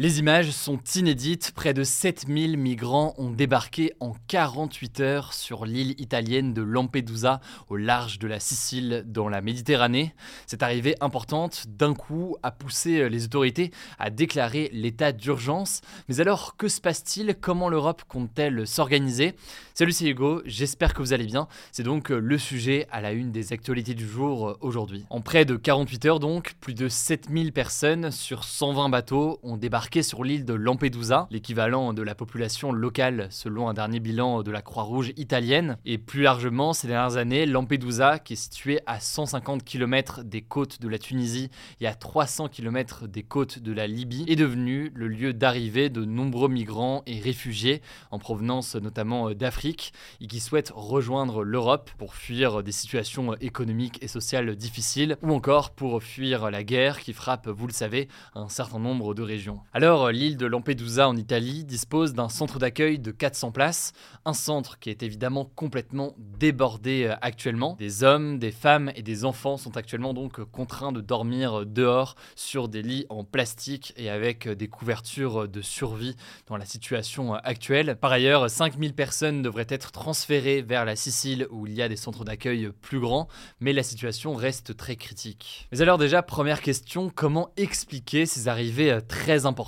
Les images sont inédites. Près de 7000 migrants ont débarqué en 48 heures sur l'île italienne de Lampedusa, au large de la Sicile, dans la Méditerranée. Cette arrivée importante, d'un coup, a poussé les autorités à déclarer l'état d'urgence. Mais alors, que se passe-t-il? Comment l'Europe compte-t-elle s'organiser? Salut, c'est Hugo. J'espère que vous allez bien. C'est donc le sujet à la une des actualités du jour aujourd'hui. En près de 48 heures, donc, plus de 7000 personnes sur 120 bateaux ont débarqué sur l'île de Lampedusa, l'équivalent de la population locale selon un dernier bilan de la Croix-Rouge italienne. Et plus largement, ces dernières années, Lampedusa, qui est située à 150 km des côtes de la Tunisie et à 300 km des côtes de la Libye, est devenu le lieu d'arrivée de nombreux migrants et réfugiés en provenance notamment d'Afrique et qui souhaitent rejoindre l'Europe pour fuir des situations économiques et sociales difficiles ou encore pour fuir la guerre qui frappe, vous le savez, un certain nombre de régions. Alors, l'île de Lampedusa en Italie dispose d'un centre d'accueil de 400 places, un centre qui est évidemment complètement débordé euh, actuellement. Des hommes, des femmes et des enfants sont actuellement donc contraints de dormir dehors sur des lits en plastique et avec des couvertures de survie dans la situation actuelle. Par ailleurs, 5000 personnes devraient être transférées vers la Sicile où il y a des centres d'accueil plus grands, mais la situation reste très critique. Mais alors déjà, première question, comment expliquer ces arrivées euh, très importantes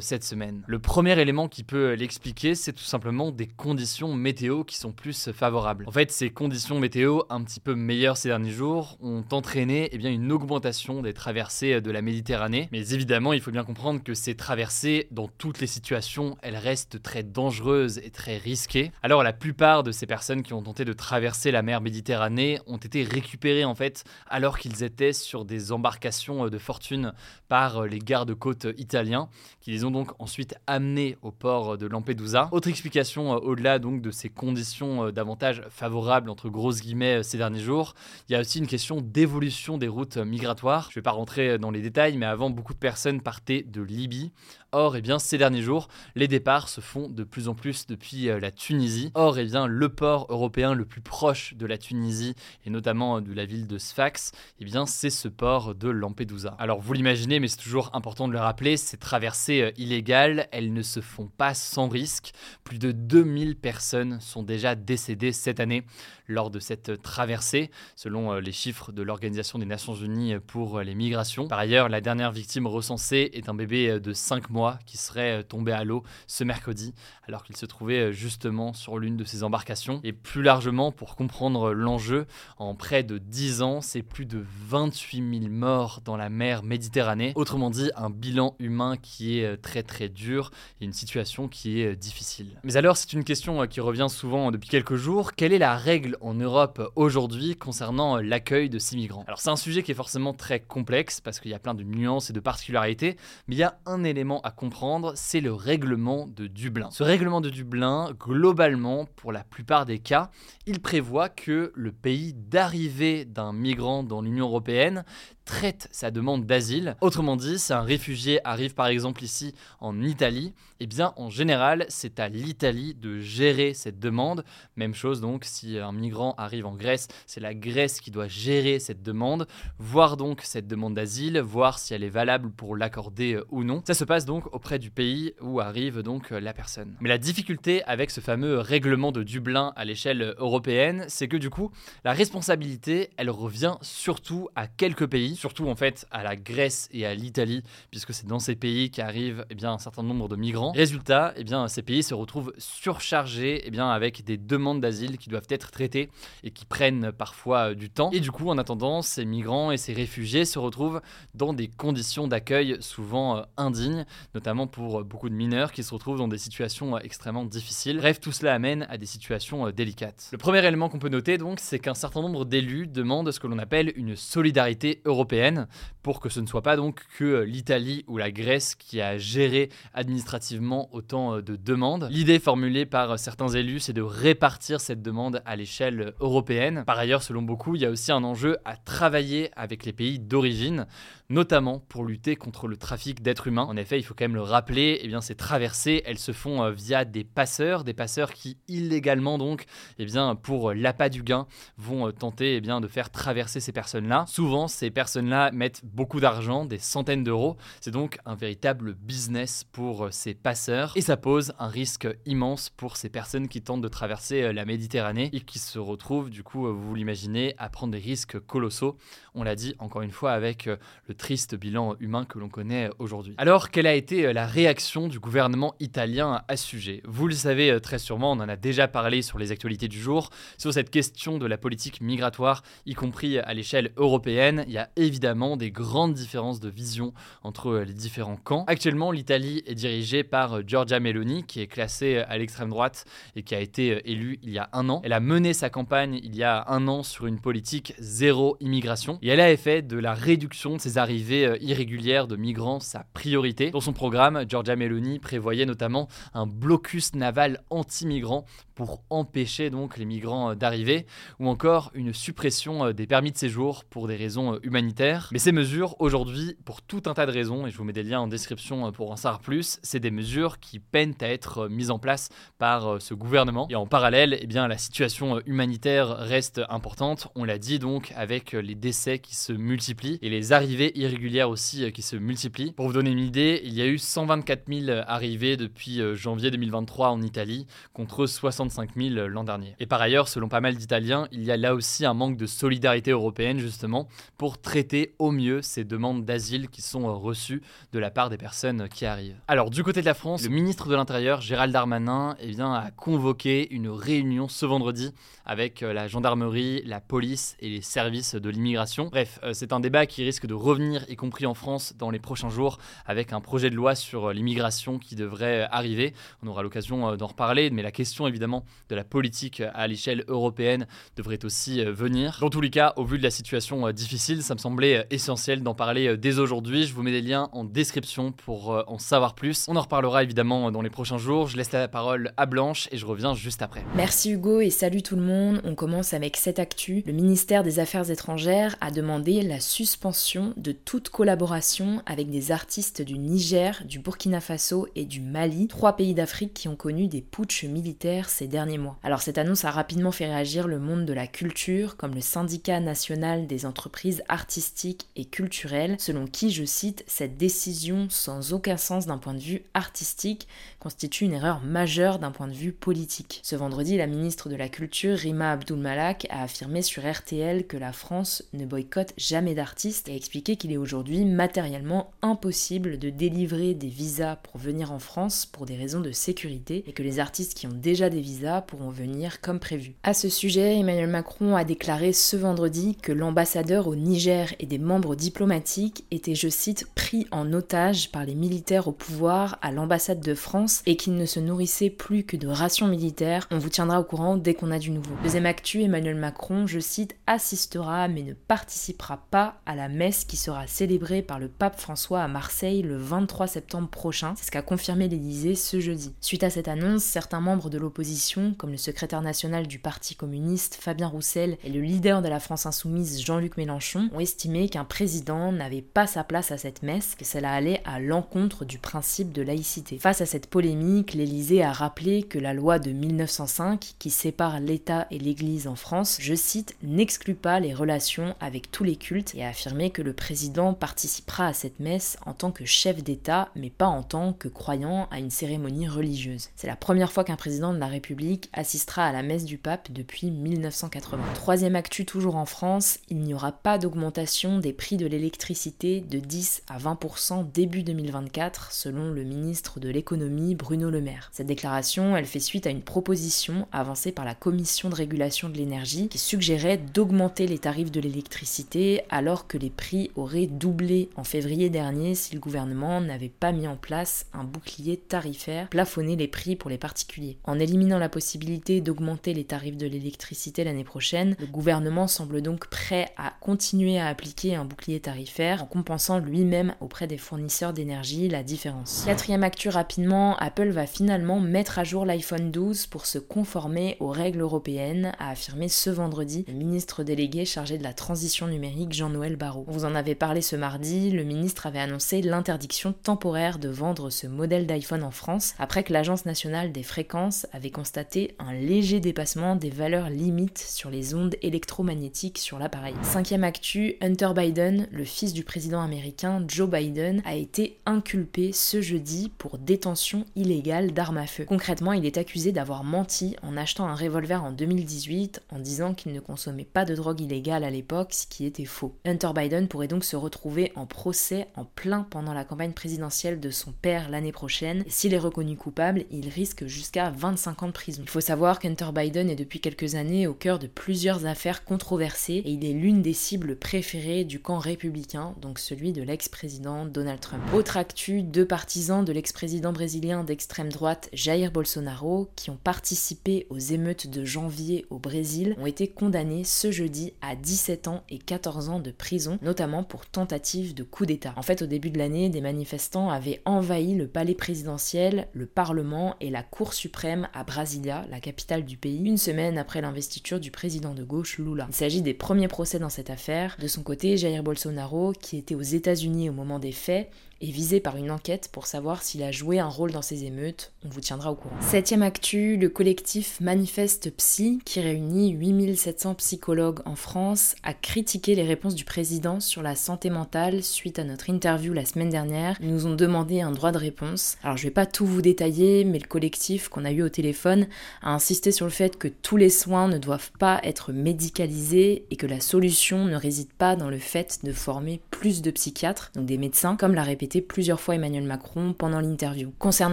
cette semaine. Le premier élément qui peut l'expliquer, c'est tout simplement des conditions météo qui sont plus favorables. En fait, ces conditions météo un petit peu meilleures ces derniers jours ont entraîné eh bien, une augmentation des traversées de la Méditerranée. Mais évidemment, il faut bien comprendre que ces traversées, dans toutes les situations, elles restent très dangereuses et très risquées. Alors la plupart de ces personnes qui ont tenté de traverser la mer Méditerranée ont été récupérées en fait alors qu'ils étaient sur des embarcations de fortune par les gardes-côtes italiens qui les ont donc ensuite amenés au port de Lampedusa. Autre explication euh, au-delà donc de ces conditions euh, davantage favorables entre grosses guillemets euh, ces derniers jours, il y a aussi une question d'évolution des routes migratoires. Je ne vais pas rentrer dans les détails, mais avant beaucoup de personnes partaient de Libye. Or, eh bien, ces derniers jours, les départs se font de plus en plus depuis la Tunisie. Or, eh bien, le port européen le plus proche de la Tunisie, et notamment de la ville de Sfax, eh bien, c'est ce port de Lampedusa. Alors, vous l'imaginez, mais c'est toujours important de le rappeler, c'est traversées euh, illégales, elles ne se font pas sans risque. Plus de 2000 personnes sont déjà décédées cette année lors de cette traversée, selon euh, les chiffres de l'Organisation des Nations Unies pour les migrations. Par ailleurs, la dernière victime recensée est un bébé euh, de 5 mois qui serait tombé à l'eau ce mercredi, alors qu'il se trouvait justement sur l'une de ces embarcations. Et plus largement, pour comprendre l'enjeu, en près de 10 ans, c'est plus de 28 000 morts dans la mer Méditerranée. Autrement dit, un bilan humain qui est euh, très très dur et une situation qui est euh, difficile. Mais alors, c'est une question euh, qui revient souvent depuis quelques jours. Quelle est la règle en Europe aujourd'hui concernant l'accueil de ces migrants? Alors, c'est un sujet qui est forcément très complexe parce qu'il y a plein de nuances et de particularités, mais il y a un élément à comprendre, c'est le règlement de Dublin. Ce règlement de Dublin, globalement, pour la plupart des cas, il prévoit que le pays d'arrivée d'un migrant dans l'Union européenne traite sa demande d'asile. Autrement dit, si un réfugié arrive par exemple ici en Italie, eh bien en général c'est à l'Italie de gérer cette demande. Même chose donc si un migrant arrive en Grèce, c'est la Grèce qui doit gérer cette demande, voir donc cette demande d'asile, voir si elle est valable pour l'accorder euh, ou non. Ça se passe donc auprès du pays où arrive donc euh, la personne. Mais la difficulté avec ce fameux règlement de Dublin à l'échelle européenne, c'est que du coup, la responsabilité, elle revient surtout à quelques pays surtout en fait à la Grèce et à l'Italie, puisque c'est dans ces pays qui arrive eh bien, un certain nombre de migrants. Résultat, eh bien, ces pays se retrouvent surchargés eh bien, avec des demandes d'asile qui doivent être traitées et qui prennent parfois euh, du temps. Et du coup, en attendant, ces migrants et ces réfugiés se retrouvent dans des conditions d'accueil souvent euh, indignes, notamment pour beaucoup de mineurs qui se retrouvent dans des situations extrêmement difficiles. Bref, tout cela amène à des situations délicates. Le premier élément qu'on peut noter donc, c'est qu'un certain nombre d'élus demandent ce que l'on appelle une solidarité européenne pour que ce ne soit pas donc que l'Italie ou la Grèce qui a géré administrativement autant euh, de demandes. L'idée formulée par certains élus, c'est de répartir cette demande à l'échelle européenne. Par ailleurs, selon beaucoup, il y a aussi un enjeu à travailler avec les pays d'origine notamment pour lutter contre le trafic d'êtres humains. En effet, il faut quand même le rappeler, eh bien, ces traversées, elles se font euh, via des passeurs, des passeurs qui illégalement donc, eh bien, pour l'appât du gain, vont euh, tenter eh bien, de faire traverser ces personnes-là. Souvent, ces personnes-là mettent beaucoup d'argent, des centaines d'euros. C'est donc un véritable business pour euh, ces passeurs et ça pose un risque immense pour ces personnes qui tentent de traverser la Méditerranée et qui se retrouvent, du coup, vous l'imaginez, à prendre des risques colossaux. On l'a dit encore une fois avec le triste bilan humain que l'on connaît aujourd'hui. Alors, quelle a été euh, la réaction du gouvernement italien à ce sujet? Vous le savez euh, très sûrement, on en a déjà parlé sur les actualités du jour, sur cette question de la politique migratoire, y compris à l'échelle européenne. Il y a évidemment des grandes différences de vision entre euh, les différents camps. Actuellement, l'Italie est dirigée par Giorgia Meloni, qui est classée à l'extrême droite et qui a été élue il y a un an. Elle a mené sa campagne il y a un an sur une politique zéro immigration et elle a fait de la réduction de ses arrivées euh, irrégulière de migrants sa priorité. Dans son programme, Giorgia Meloni prévoyait notamment un blocus naval anti-migrants pour empêcher donc les migrants euh, d'arriver, ou encore une suppression euh, des permis de séjour pour des raisons humanitaires. Mais ces mesures, aujourd'hui, pour tout un tas de raisons, et je vous mets des liens en description pour en savoir plus, c'est des mesures qui peinent à être mises en place par ce gouvernement. Et en parallèle, eh bien, la situation humanitaire reste importante, on l'a dit donc, avec les décès qui se multiplient et les arrivées irrégulières aussi euh, qui se multiplient. Pour vous donner une idée, il y a eu 124 000 arrivées depuis euh, janvier 2023 en Italie contre 65 000 l'an dernier. Et par ailleurs, selon pas mal d'Italiens, il y a là aussi un manque de solidarité européenne justement pour traiter au mieux ces demandes d'asile qui sont euh, reçues de la part des personnes qui arrivent. Alors du côté de la France, le ministre de l'Intérieur Gérald Darmanin eh bien, a convoqué une réunion ce vendredi avec la gendarmerie, la police et les services de l'immigration. Bref, c'est un débat qui risque de revenir y compris en France, dans les prochains jours, avec un projet de loi sur euh, l'immigration qui devrait euh, arriver. On aura l'occasion euh, d'en reparler, mais la question évidemment de la politique à l'échelle européenne devrait aussi venir. Dans tous les cas, au vu de la situation difficile, ça me semblait essentiel d'en parler dès aujourd'hui. Je vous mets des liens en description pour en savoir plus. On en reparlera évidemment dans les prochains jours. Je laisse la parole à Blanche et je reviens juste après. Merci Hugo et salut tout le monde. On commence avec cette actu. Le ministère des Affaires étrangères a demandé la suspension de toute collaboration avec des artistes du Niger, du Burkina Faso et du Mali, trois pays d'Afrique qui ont connu des putschs militaires derniers mois. Alors cette annonce a rapidement fait réagir le monde de la culture, comme le syndicat national des entreprises artistiques et culturelles, selon qui, je cite, cette décision sans aucun sens d'un point de vue artistique constitue une erreur majeure d'un point de vue politique. Ce vendredi, la ministre de la Culture, Rima Abdul Malak, a affirmé sur RTL que la France ne boycotte jamais d'artistes et a expliqué qu'il est aujourd'hui matériellement impossible de délivrer des visas pour venir en France pour des raisons de sécurité et que les artistes qui ont déjà des visas pourront venir comme prévu. À ce sujet, Emmanuel Macron a déclaré ce vendredi que l'ambassadeur au Niger et des membres diplomatiques étaient, je cite, pris en otage par les militaires au pouvoir à l'ambassade de France et qu'ils ne se nourrissaient plus que de rations militaires. On vous tiendra au courant dès qu'on a du nouveau. Deuxième actu, Emmanuel Macron, je cite, assistera mais ne participera pas à la messe qui sera célébré par le pape François à Marseille le 23 septembre prochain. C'est ce qu'a confirmé l'Élysée ce jeudi. Suite à cette annonce, certains membres de l'opposition, comme le secrétaire national du Parti communiste Fabien Roussel et le leader de la France insoumise Jean-Luc Mélenchon, ont estimé qu'un président n'avait pas sa place à cette messe, que cela allait à l'encontre du principe de laïcité. Face à cette polémique, l'Élysée a rappelé que la loi de 1905, qui sépare l'État et l'Église en France, je cite, n'exclut pas les relations avec tous les cultes et a affirmé que le président participera à cette messe en tant que chef d'État, mais pas en tant que croyant à une cérémonie religieuse. C'est la première fois qu'un président de la République assistera à la messe du pape depuis 1980. Troisième actu toujours en France, il n'y aura pas d'augmentation des prix de l'électricité de 10 à 20% début 2024, selon le ministre de l'économie Bruno Le Maire. Cette déclaration, elle fait suite à une proposition avancée par la Commission de régulation de l'énergie qui suggérait d'augmenter les tarifs de l'électricité alors que les prix auraient doublé en février dernier si le gouvernement n'avait pas mis en place un bouclier tarifaire plafonner les prix pour les particuliers. En éliminant la possibilité d'augmenter les tarifs de l'électricité l'année prochaine, le gouvernement semble donc prêt à continuer à appliquer un bouclier tarifaire en compensant lui-même auprès des fournisseurs d'énergie la différence. Quatrième actu rapidement, Apple va finalement mettre à jour l'iPhone 12 pour se conformer aux règles européennes, a affirmé ce vendredi le ministre délégué chargé de la transition numérique Jean-Noël Barrot. Vous en avait parlé ce mardi, le ministre avait annoncé l'interdiction temporaire de vendre ce modèle d'iPhone en France après que l'Agence nationale des fréquences avait constaté un léger dépassement des valeurs limites sur les ondes électromagnétiques sur l'appareil. Cinquième actu, Hunter Biden, le fils du président américain Joe Biden, a été inculpé ce jeudi pour détention illégale d'armes à feu. Concrètement, il est accusé d'avoir menti en achetant un revolver en 2018 en disant qu'il ne consommait pas de drogue illégale à l'époque, ce qui était faux. Hunter Biden pourrait donc se retrouver en procès en plein pendant la campagne présidentielle de son père l'année prochaine. S'il est reconnu coupable, il risque jusqu'à 25 ans de prison. Il faut savoir qu'Hunter Biden est depuis quelques années au cœur de plusieurs affaires controversées et il est l'une des cibles préférées du camp républicain, donc celui de l'ex-président Donald Trump. Autre actu, deux partisans de l'ex-président brésilien d'extrême droite Jair Bolsonaro, qui ont participé aux émeutes de janvier au Brésil, ont été condamnés ce jeudi à 17 ans et 14 ans de prison, notamment pour tentative de coup d'État. En fait, au début de l'année, des manifestants avaient envahi le palais présidentiel, le Parlement et la Cour suprême à Brasilia, la capitale du pays, une semaine après l'investiture du président de gauche Lula. Il s'agit des premiers procès dans cette affaire. De son côté, Jair Bolsonaro, qui était aux États-Unis au moment des faits, est visé par une enquête pour savoir s'il a joué un rôle dans ces émeutes. On vous tiendra au courant. Septième actu, le collectif Manifeste Psy, qui réunit 8700 psychologues en France, a critiqué les réponses du président sur la santé mentale suite à notre interview la semaine dernière. Ils nous ont demandé un droit de réponse. Alors je vais pas tout vous détailler, mais le collectif qu'on a eu au téléphone a insisté sur le fait que tous les soins ne doivent pas être médicalisés et que la solution ne réside pas dans le fait de former plus de psychiatres, donc des médecins, comme l'a répété plusieurs fois Emmanuel Macron pendant l'interview. Concernant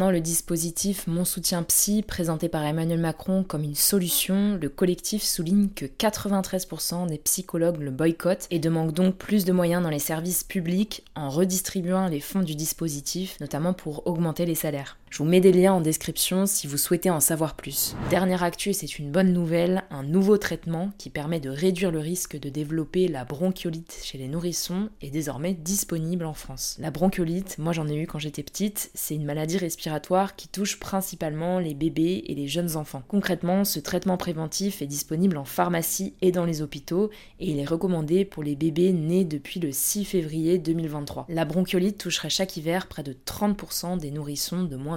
le dispositif Mon soutien psy présenté par Emmanuel Macron comme une solution, le collectif souligne que 93% des psychologues le boycottent et demandent donc plus de moyens dans les services publics en redistribuant les fonds du dispositif, notamment pour augmenter les salaires. Je vous mets des liens en description si vous souhaitez en savoir plus. Dernière actu, c'est une bonne nouvelle, un nouveau traitement qui permet de réduire le risque de développer la bronchiolite chez les nourrissons est désormais disponible en France. La bronchiolite, moi j'en ai eu quand j'étais petite, c'est une maladie respiratoire qui touche principalement les bébés et les jeunes enfants. Concrètement, ce traitement préventif est disponible en pharmacie et dans les hôpitaux et il est recommandé pour les bébés nés depuis le 6 février 2023. La bronchiolite toucherait chaque hiver près de 30% des nourrissons de moins